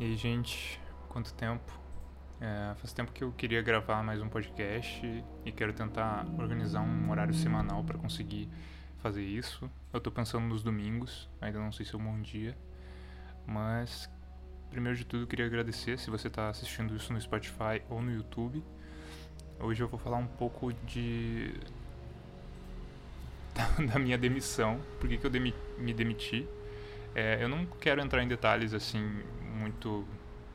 E aí, gente, quanto tempo? É, faz tempo que eu queria gravar mais um podcast e quero tentar organizar um horário semanal para conseguir fazer isso. Eu tô pensando nos domingos, ainda não sei se é um bom dia, mas primeiro de tudo queria agradecer se você está assistindo isso no Spotify ou no YouTube. Hoje eu vou falar um pouco de da minha demissão, por que, que eu demi me demiti. É, eu não quero entrar em detalhes assim muito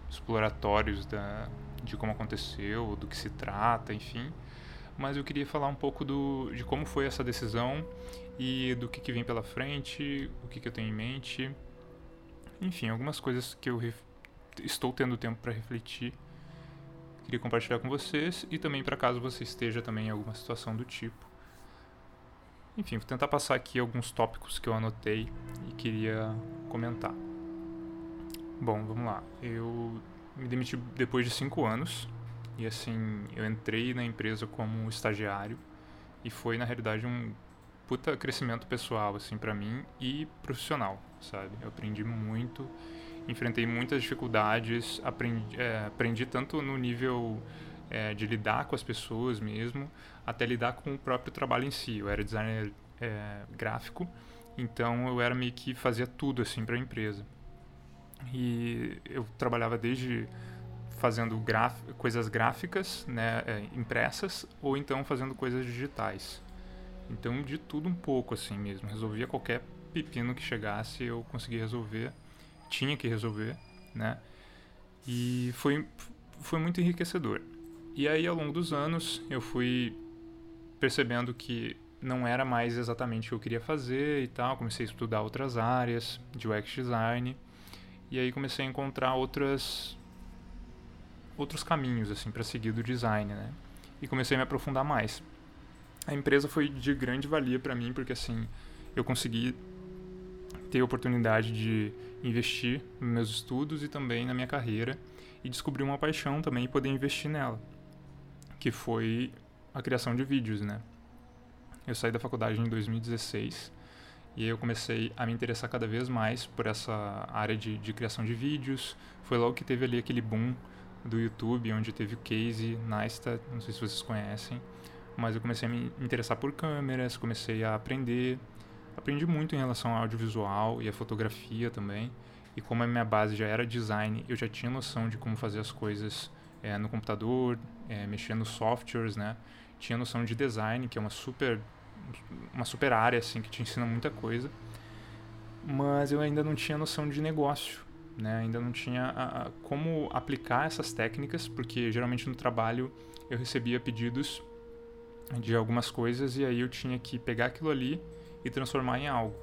exploratórios da, de como aconteceu, do que se trata, enfim. Mas eu queria falar um pouco do, de como foi essa decisão e do que, que vem pela frente, o que, que eu tenho em mente. Enfim, algumas coisas que eu estou tendo tempo para refletir. Queria compartilhar com vocês e também para caso você esteja também em alguma situação do tipo. Enfim, vou tentar passar aqui alguns tópicos que eu anotei e queria comentar. Bom, vamos lá. Eu me demiti depois de cinco anos e assim eu entrei na empresa como estagiário e foi na realidade um puta crescimento pessoal assim para mim e profissional, sabe? Eu aprendi muito, enfrentei muitas dificuldades, aprendi, é, aprendi tanto no nível é, de lidar com as pessoas mesmo, até lidar com o próprio trabalho em si. Eu era designer é, gráfico, então eu era meio que fazia tudo assim para a empresa. E eu trabalhava desde fazendo graf coisas gráficas, né, é, impressas, ou então fazendo coisas digitais. Então de tudo um pouco assim mesmo. Resolvia qualquer pepino que chegasse, eu conseguia resolver. Tinha que resolver, né? E foi, foi muito enriquecedor. E aí, ao longo dos anos, eu fui percebendo que não era mais exatamente o que eu queria fazer e tal. Comecei a estudar outras áreas de UX design e aí comecei a encontrar outras outros caminhos assim para seguir do design, né? E comecei a me aprofundar mais. A empresa foi de grande valia para mim porque assim eu consegui ter a oportunidade de investir nos meus estudos e também na minha carreira e descobrir uma paixão também e poder investir nela que foi a criação de vídeos, né? Eu saí da faculdade em 2016 e aí eu comecei a me interessar cada vez mais por essa área de, de criação de vídeos. Foi logo que teve ali aquele boom do YouTube, onde teve o Casey Neistat, não sei se vocês conhecem, mas eu comecei a me interessar por câmeras, comecei a aprender, aprendi muito em relação ao audiovisual e a fotografia também, e como a minha base já era design, eu já tinha noção de como fazer as coisas é, no computador, é, mexer nos softwares, né? Tinha noção de design, que é uma super, uma super área, assim, que te ensina muita coisa. Mas eu ainda não tinha noção de negócio, né? Ainda não tinha a, a, como aplicar essas técnicas, porque geralmente no trabalho eu recebia pedidos de algumas coisas e aí eu tinha que pegar aquilo ali e transformar em algo.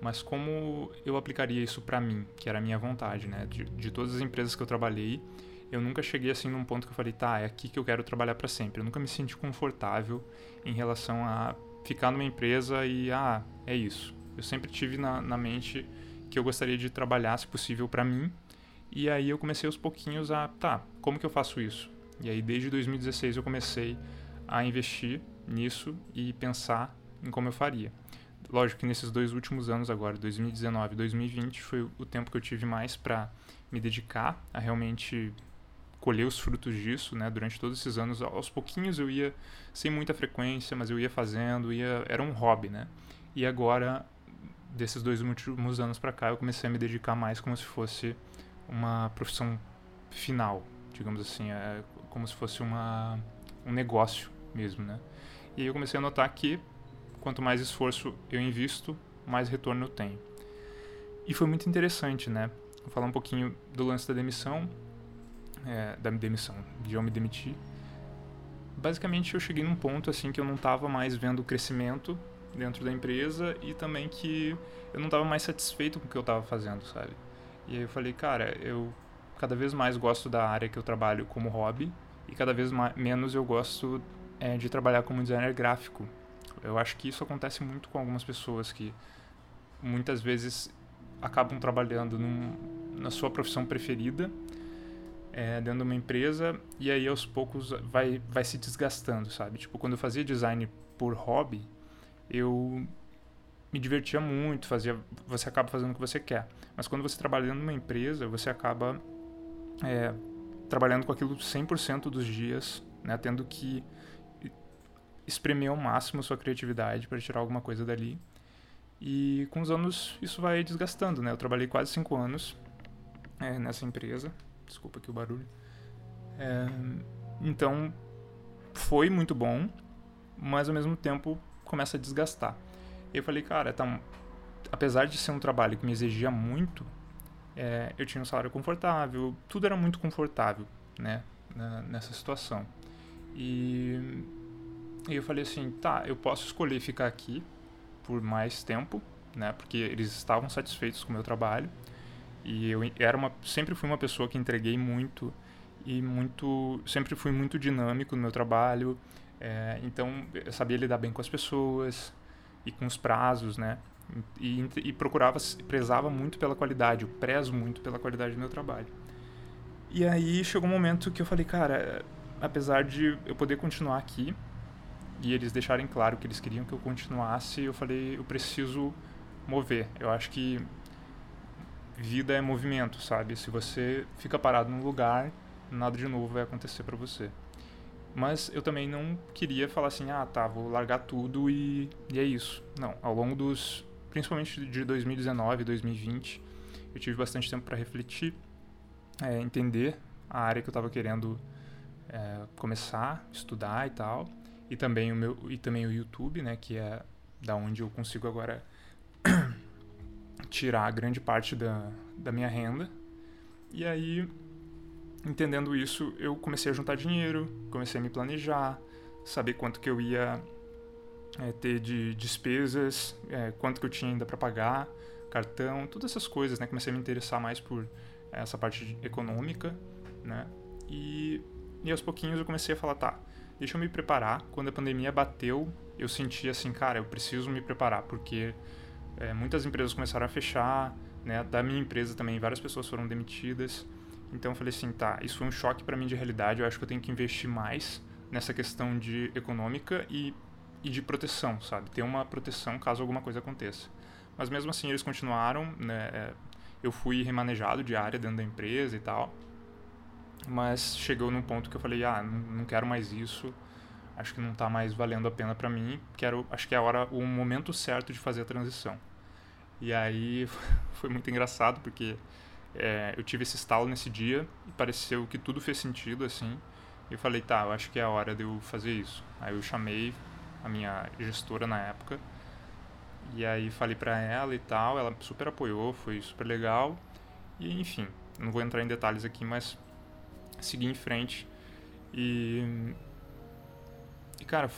Mas como eu aplicaria isso para mim, que era a minha vontade, né? De, de todas as empresas que eu trabalhei, eu nunca cheguei assim num ponto que eu falei, tá, é aqui que eu quero trabalhar para sempre. Eu nunca me senti confortável em relação a ficar numa empresa e, ah, é isso. Eu sempre tive na, na mente que eu gostaria de trabalhar, se possível, para mim. E aí eu comecei aos pouquinhos a, tá, como que eu faço isso? E aí desde 2016 eu comecei a investir nisso e pensar em como eu faria. Lógico que nesses dois últimos anos agora, 2019 e 2020, foi o tempo que eu tive mais para me dedicar a realmente colher os frutos disso, né? Durante todos esses anos, aos pouquinhos eu ia sem muita frequência, mas eu ia fazendo, ia era um hobby, né? E agora desses dois últimos anos para cá, eu comecei a me dedicar mais como se fosse uma profissão final, digamos assim, é como se fosse uma um negócio mesmo, né? E aí eu comecei a notar que quanto mais esforço eu invisto, mais retorno eu tenho. E foi muito interessante, né? Vou falar um pouquinho do lance da demissão, é, da demissão, de eu me demitir, basicamente eu cheguei num ponto assim que eu não estava mais vendo o crescimento dentro da empresa e também que eu não estava mais satisfeito com o que eu estava fazendo, sabe? E aí eu falei, cara, eu cada vez mais gosto da área que eu trabalho como hobby e cada vez menos eu gosto é, de trabalhar como designer gráfico. Eu acho que isso acontece muito com algumas pessoas que muitas vezes acabam trabalhando num, na sua profissão preferida é, dentro de uma empresa e aí aos poucos vai, vai se desgastando, sabe? Tipo, quando eu fazia design por hobby, eu me divertia muito, fazia, você acaba fazendo o que você quer. Mas quando você trabalha dentro de uma empresa, você acaba é, trabalhando com aquilo 100% dos dias, né, tendo que espremer ao máximo sua criatividade para tirar alguma coisa dali. E com os anos isso vai desgastando, né? Eu trabalhei quase cinco anos é, nessa empresa. Desculpa aqui o barulho. É, então foi muito bom, mas ao mesmo tempo começa a desgastar. Eu falei, cara, tá, apesar de ser um trabalho que me exigia muito, é, eu tinha um salário confortável, tudo era muito confortável, né, nessa situação. E, e eu falei assim, tá, eu posso escolher ficar aqui por mais tempo, né, porque eles estavam satisfeitos com o meu trabalho. E eu era uma, sempre fui uma pessoa que entreguei muito e muito, sempre fui muito dinâmico no meu trabalho. É, então eu sabia lidar bem com as pessoas e com os prazos, né? E, e, procurava, prezava muito pela qualidade, eu prezo muito pela qualidade do meu trabalho. E aí chegou um momento que eu falei, cara, apesar de eu poder continuar aqui e eles deixarem claro que eles queriam que eu continuasse, eu falei, eu preciso mover. Eu acho que vida é movimento, sabe? Se você fica parado num lugar, nada de novo vai acontecer para você. Mas eu também não queria falar assim, ah, tá, vou largar tudo e, e é isso. Não, ao longo dos principalmente de 2019 e 2020, eu tive bastante tempo para refletir, é, entender a área que eu estava querendo é, começar, estudar e tal, e também o meu e também o YouTube, né, que é da onde eu consigo agora tirar grande parte da, da minha renda. E aí, entendendo isso, eu comecei a juntar dinheiro, comecei a me planejar, saber quanto que eu ia é, ter de despesas, é, quanto que eu tinha ainda para pagar, cartão, todas essas coisas, né? Comecei a me interessar mais por essa parte econômica, né? E, e aos pouquinhos eu comecei a falar, tá, deixa eu me preparar. Quando a pandemia bateu, eu senti assim, cara, eu preciso me preparar, porque é, muitas empresas começaram a fechar, né? Da minha empresa também, várias pessoas foram demitidas. Então eu falei assim, tá, isso foi um choque para mim de realidade, eu acho que eu tenho que investir mais nessa questão de econômica e e de proteção, sabe? Ter uma proteção caso alguma coisa aconteça. Mas mesmo assim eles continuaram, né? É, eu fui remanejado de área dentro da empresa e tal. Mas chegou num ponto que eu falei, ah, não, quero mais isso. Acho que não está mais valendo a pena para mim. Quero, acho que é a hora, o momento certo de fazer a transição. E aí foi muito engraçado porque é, eu tive esse estalo nesse dia e pareceu que tudo fez sentido assim. E eu falei, tá, eu acho que é a hora de eu fazer isso. Aí eu chamei, a minha gestora na época. E aí falei pra ela e tal, ela super apoiou, foi super legal. E enfim, não vou entrar em detalhes aqui, mas segui em frente. E, e cara,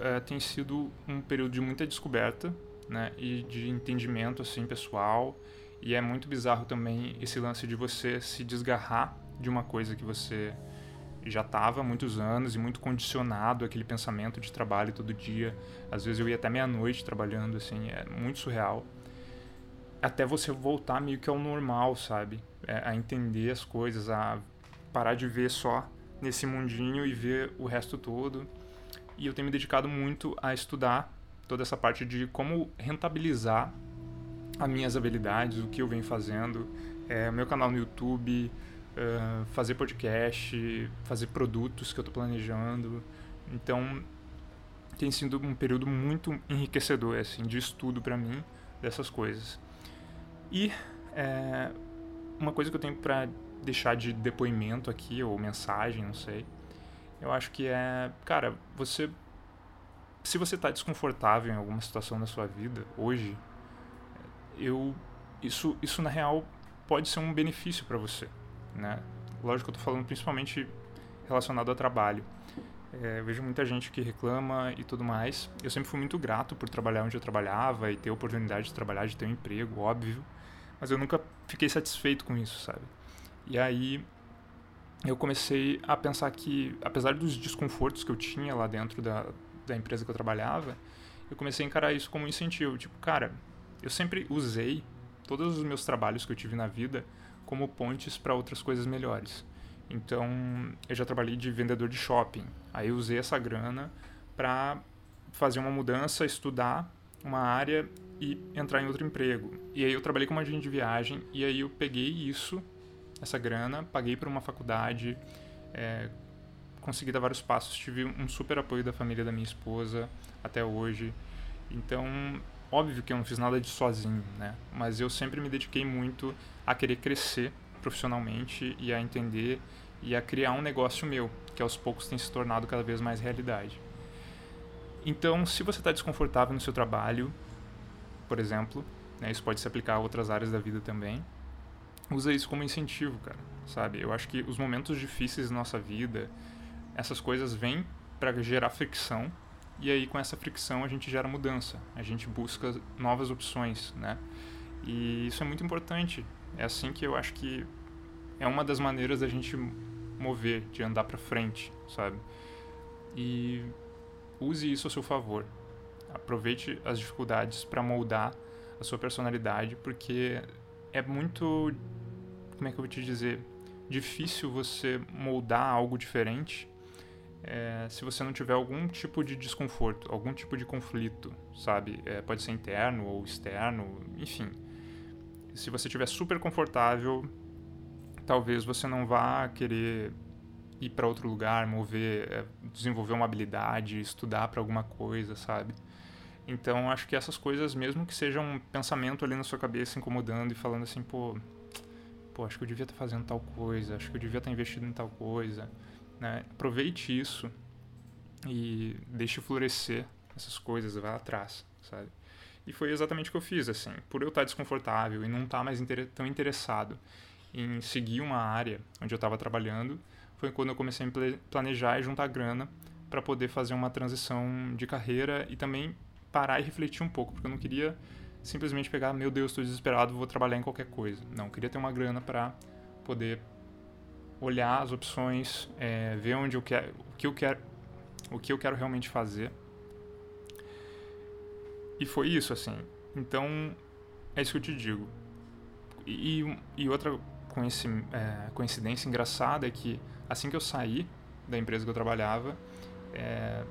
é, tem sido um período de muita descoberta, né? E de entendimento, assim, pessoal. E é muito bizarro também esse lance de você se desgarrar de uma coisa que você já estava há muitos anos e muito condicionado aquele pensamento de trabalho todo dia. Às vezes eu ia até meia-noite trabalhando, assim, é muito surreal. Até você voltar meio que ao normal, sabe? É, a entender as coisas, a parar de ver só nesse mundinho e ver o resto todo. E eu tenho me dedicado muito a estudar toda essa parte de como rentabilizar as minhas habilidades, o que eu venho fazendo, é, meu canal no YouTube, uh, fazer podcast, fazer produtos que eu estou planejando. Então, tem sido um período muito enriquecedor assim, de estudo para mim dessas coisas. E é, uma coisa que eu tenho para deixar de depoimento aqui, ou mensagem, não sei, eu acho que é, cara, você. Se você está desconfortável em alguma situação da sua vida hoje, eu isso, isso na real pode ser um benefício para você né? Lógico que eu estou falando principalmente relacionado ao trabalho. É, vejo muita gente que reclama e tudo mais. Eu sempre fui muito grato por trabalhar onde eu trabalhava e ter a oportunidade de trabalhar, de ter um emprego, óbvio. Mas eu nunca fiquei satisfeito com isso, sabe? E aí eu comecei a pensar que, apesar dos desconfortos que eu tinha lá dentro da, da empresa que eu trabalhava, eu comecei a encarar isso como um incentivo. Tipo, cara, eu sempre usei todos os meus trabalhos que eu tive na vida como pontes para outras coisas melhores. Então, eu já trabalhei de vendedor de shopping. Aí eu usei essa grana para fazer uma mudança, estudar uma área e entrar em outro emprego. E aí eu trabalhei como agente de viagem e aí eu peguei isso, essa grana, paguei para uma faculdade, é, consegui dar vários passos, tive um super apoio da família da minha esposa até hoje. Então, óbvio que eu não fiz nada de sozinho, né? Mas eu sempre me dediquei muito a querer crescer profissionalmente e a entender e a criar um negócio meu, que aos poucos tem se tornado cada vez mais realidade. Então, se você está desconfortável no seu trabalho, por exemplo, né, isso pode se aplicar a outras áreas da vida também, usa isso como incentivo, cara, sabe? Eu acho que os momentos difíceis da nossa vida, essas coisas vêm para gerar fricção e aí com essa fricção a gente gera mudança, a gente busca novas opções, né? E isso é muito importante. É assim que eu acho que é uma das maneiras da gente mover, de andar para frente, sabe? E use isso a seu favor. Aproveite as dificuldades para moldar a sua personalidade, porque é muito, como é que eu vou te dizer, difícil você moldar algo diferente é, se você não tiver algum tipo de desconforto, algum tipo de conflito, sabe? É, pode ser interno ou externo, enfim. Se você estiver super confortável, talvez você não vá querer ir para outro lugar, mover, é, desenvolver uma habilidade, estudar para alguma coisa, sabe? Então, acho que essas coisas, mesmo que seja um pensamento ali na sua cabeça incomodando e falando assim, pô, pô, acho que eu devia estar tá fazendo tal coisa, acho que eu devia estar tá investindo em tal coisa, né? Aproveite isso e deixe florescer essas coisas, vá atrás, sabe? E foi exatamente o que eu fiz, assim. Por eu estar desconfortável e não estar mais inter tão interessado em seguir uma área onde eu estava trabalhando, foi quando eu comecei a planejar e juntar grana para poder fazer uma transição de carreira e também parar e refletir um pouco, porque eu não queria simplesmente pegar, meu Deus, estou desesperado, vou trabalhar em qualquer coisa. Não, queria ter uma grana para poder olhar as opções, é, ver onde eu quero, o que eu quero, o que eu quero realmente fazer. E foi isso, assim. Então, é isso que eu te digo. E, e outra é, coincidência engraçada é que assim que eu saí da empresa que eu trabalhava, é,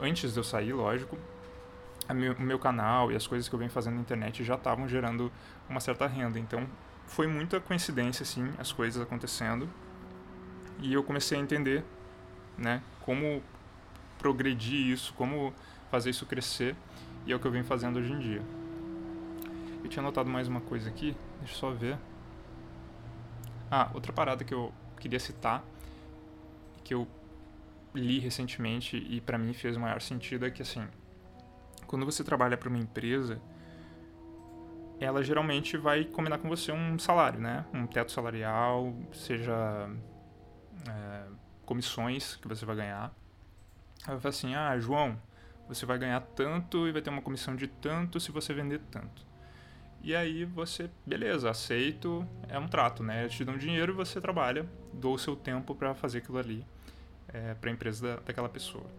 antes de eu sair, lógico, o meu canal e as coisas que eu venho fazendo na internet já estavam gerando uma certa renda. Então, foi muita coincidência, assim, as coisas acontecendo. E eu comecei a entender, né, como progredir isso, como fazer isso crescer. E é o que eu venho fazendo hoje em dia. Eu tinha notado mais uma coisa aqui, deixa eu só ver. Ah, outra parada que eu queria citar, que eu li recentemente e para mim fez o maior sentido é que assim, quando você trabalha para uma empresa, ela geralmente vai combinar com você um salário, né? Um teto salarial, seja é, comissões que você vai ganhar. Ela vai assim: ah, João, você vai ganhar tanto e vai ter uma comissão de tanto se você vender tanto. E aí você, beleza, aceito, é um trato, né? Eles te dão dinheiro e você trabalha, dou o seu tempo para fazer aquilo ali é, para a empresa da, daquela pessoa.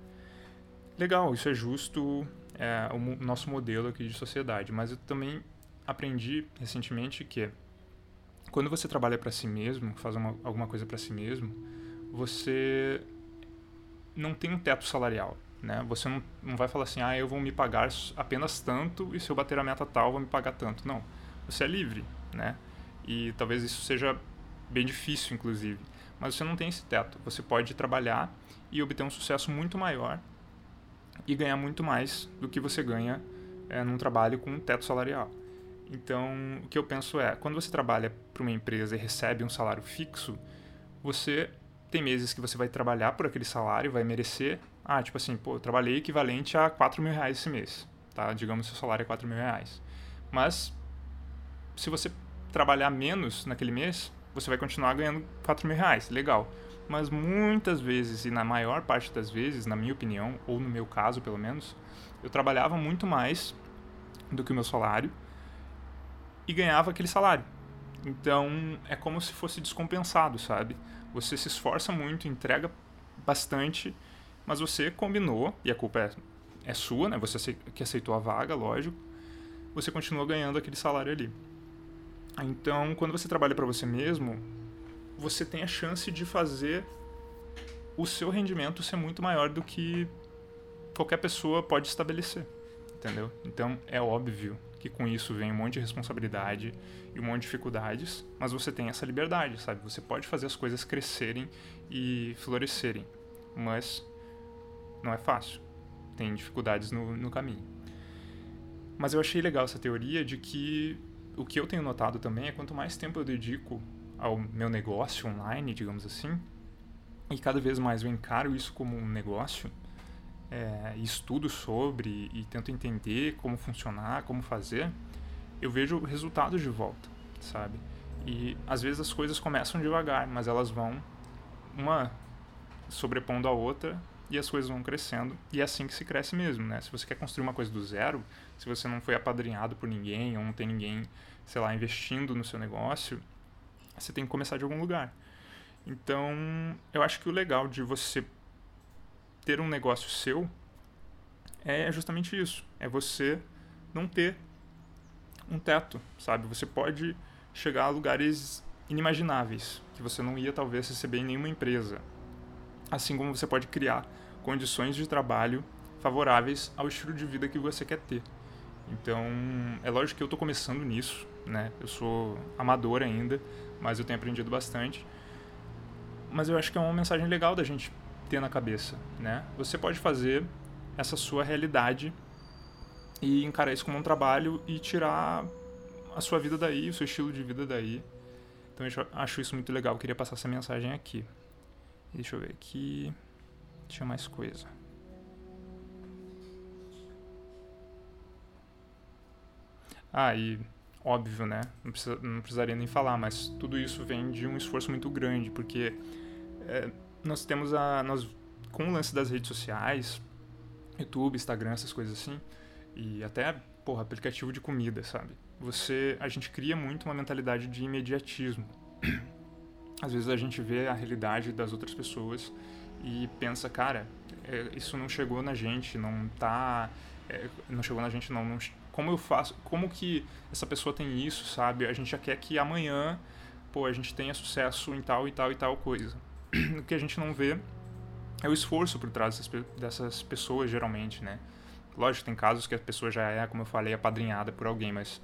Legal, isso é justo, é o nosso modelo aqui de sociedade, mas eu também aprendi recentemente que quando você trabalha para si mesmo, faz uma, alguma coisa para si mesmo, você não tem um teto salarial. Né? Você não, não vai falar assim, ah, eu vou me pagar apenas tanto e se eu bater a meta tal, vou me pagar tanto. Não. Você é livre, né? E talvez isso seja bem difícil, inclusive. Mas você não tem esse teto. Você pode trabalhar e obter um sucesso muito maior e ganhar muito mais do que você ganha é, num trabalho com um teto salarial. Então, o que eu penso é, quando você trabalha para uma empresa e recebe um salário fixo, você tem meses que você vai trabalhar por aquele salário, vai merecer. Ah, tipo assim, pô, eu trabalhei equivalente a 4 mil reais esse mês, tá? Digamos que seu salário é 4 mil reais. Mas, se você trabalhar menos naquele mês, você vai continuar ganhando 4 mil reais, legal. Mas muitas vezes, e na maior parte das vezes, na minha opinião, ou no meu caso pelo menos, eu trabalhava muito mais do que o meu salário e ganhava aquele salário. Então é como se fosse descompensado, sabe? Você se esforça muito, entrega bastante, mas você combinou, e a culpa é, é sua, né? Você que aceitou a vaga, lógico. Você continua ganhando aquele salário ali. Então, quando você trabalha para você mesmo, você tem a chance de fazer o seu rendimento ser muito maior do que qualquer pessoa pode estabelecer, entendeu? Então, é óbvio que com isso vem um monte de responsabilidade e um monte de dificuldades, mas você tem essa liberdade, sabe? Você pode fazer as coisas crescerem e florescerem, mas não é fácil. Tem dificuldades no, no caminho. Mas eu achei legal essa teoria de que o que eu tenho notado também é quanto mais tempo eu dedico ao meu negócio online, digamos assim, e cada vez mais eu encaro isso como um negócio, é, estudo sobre e tento entender como funcionar, como fazer, eu vejo resultados de volta, sabe? E às vezes as coisas começam devagar, mas elas vão uma sobrepondo a outra e as coisas vão crescendo. E é assim que se cresce mesmo, né? Se você quer construir uma coisa do zero, se você não foi apadrinhado por ninguém ou não tem ninguém, sei lá, investindo no seu negócio, você tem que começar de algum lugar. Então, eu acho que o legal de você ter um negócio seu é justamente isso. É você não ter um teto, sabe? Você pode chegar a lugares inimagináveis que você não ia talvez receber em nenhuma empresa. Assim como você pode criar condições de trabalho favoráveis ao estilo de vida que você quer ter. Então, é lógico que eu estou começando nisso, né? Eu sou amador ainda, mas eu tenho aprendido bastante. Mas eu acho que é uma mensagem legal da gente ter na cabeça, né? Você pode fazer essa sua realidade e encarar isso como um trabalho e tirar a sua vida daí, o seu estilo de vida daí. Então eu acho isso muito legal, eu queria passar essa mensagem aqui. Deixa eu ver aqui. Tinha mais coisa. Ah, e óbvio, né? Não, precisa, não precisaria nem falar, mas tudo isso vem de um esforço muito grande, porque é, nós temos a. Nós, com o lance das redes sociais, YouTube, Instagram, essas coisas assim, e até, porra, aplicativo de comida, sabe? Você. A gente cria muito uma mentalidade de imediatismo. Às vezes a gente vê a realidade das outras pessoas e pensa, cara, é, isso não chegou na gente, não tá. É, não chegou na gente, não, não como eu faço, como que essa pessoa tem isso, sabe? A gente já quer que amanhã, pô, a gente tenha sucesso em tal e tal e tal coisa. o que a gente não vê é o esforço por trás dessas, dessas pessoas, geralmente, né? Lógico, tem casos que a pessoa já é, como eu falei, apadrinhada por alguém, mas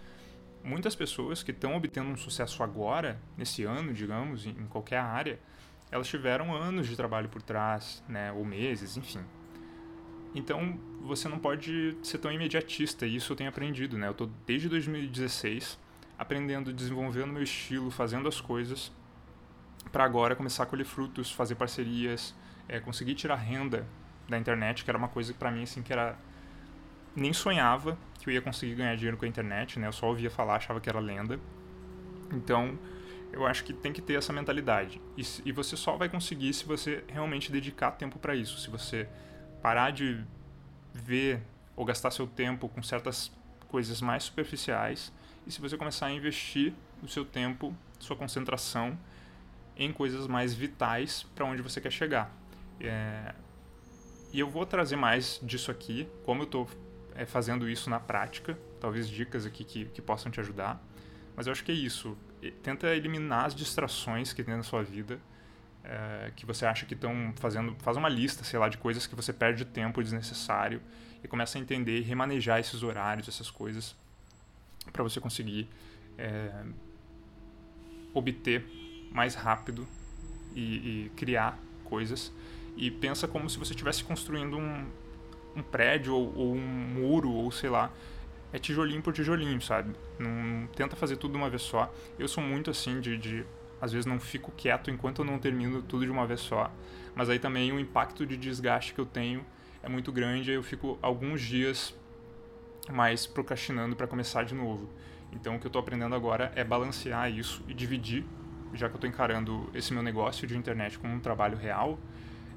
muitas pessoas que estão obtendo um sucesso agora, nesse ano, digamos, em qualquer área, elas tiveram anos de trabalho por trás, né? Ou meses, enfim. Então, você não pode ser tão imediatista, e isso eu tenho aprendido, né? Eu tô desde 2016 aprendendo, desenvolvendo meu estilo, fazendo as coisas para agora começar a colher frutos, fazer parcerias, é, conseguir tirar renda da internet, que era uma coisa que para mim assim que era nem sonhava que eu ia conseguir ganhar dinheiro com a internet, né? Eu só ouvia falar, achava que era lenda. Então, eu acho que tem que ter essa mentalidade. E, e você só vai conseguir se você realmente dedicar tempo para isso. Se você parar de ver ou gastar seu tempo com certas coisas mais superficiais e se você começar a investir o seu tempo, sua concentração em coisas mais vitais para onde você quer chegar. É... E eu vou trazer mais disso aqui, como eu estou é, fazendo isso na prática, talvez dicas aqui que, que possam te ajudar. Mas eu acho que é isso. Tenta eliminar as distrações que tem na sua vida é, que você acha que estão fazendo. Faz uma lista, sei lá, de coisas que você perde tempo desnecessário e começa a entender e remanejar esses horários, essas coisas, para você conseguir é, obter mais rápido e, e, criar coisas. E pensa como se você estivesse construindo um, um prédio ou, ou, um muro, ou sei lá. É tijolinho por tijolinho, sabe? Não tenta fazer tudo de uma vez só. Eu sou muito assim de, de às vezes não fico quieto enquanto eu não termino tudo de uma vez só. Mas aí também o impacto de desgaste que eu tenho é muito grande, aí eu fico alguns dias mais procrastinando para começar de novo. Então o que eu estou aprendendo agora é balancear isso e dividir, já que eu estou encarando esse meu negócio de internet como um trabalho real,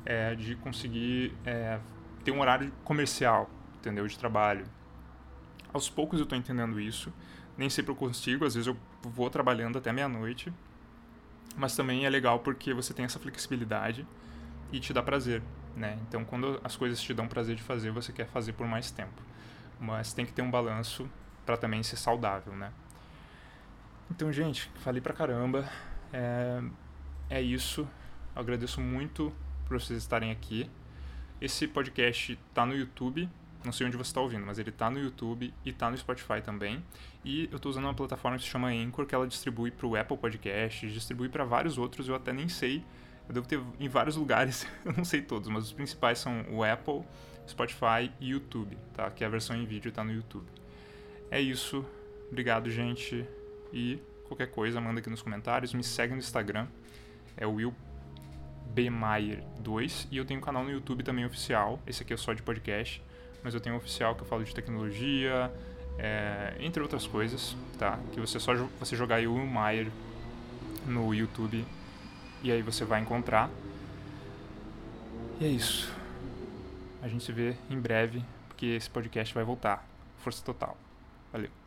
é, de conseguir é, ter um horário comercial, entendeu, de trabalho. Aos poucos eu estou entendendo isso, nem sempre eu consigo, às vezes eu vou trabalhando até meia-noite, mas também é legal porque você tem essa flexibilidade e te dá prazer, né? Então, quando as coisas te dão prazer de fazer, você quer fazer por mais tempo. Mas tem que ter um balanço para também ser saudável, né? Então, gente, falei pra caramba. É, é isso. Eu agradeço muito por vocês estarem aqui. Esse podcast tá no YouTube, Não sei onde você está ouvindo, mas ele está no YouTube e está no Spotify também. E eu estou usando uma plataforma que se chama Anchor, que ela distribui para o Apple Podcast, distribui para vários outros, eu até nem sei. Eu devo ter em vários lugares, eu não sei todos, mas os principais são o Apple, Spotify e YouTube, tá? Que a versão em vídeo está no YouTube. É isso. Obrigado, gente. E qualquer coisa, manda aqui nos comentários. Me segue no Instagram. É Will Bmaier 2 e eu tenho um canal no YouTube também oficial. Esse aqui é só de podcast, mas eu tenho um oficial que eu falo de tecnologia, é, entre outras coisas, tá? Que você só você jogar aí o Maier no YouTube e aí você vai encontrar. E é isso. A gente se vê em breve, porque esse podcast vai voltar. Força total. Valeu.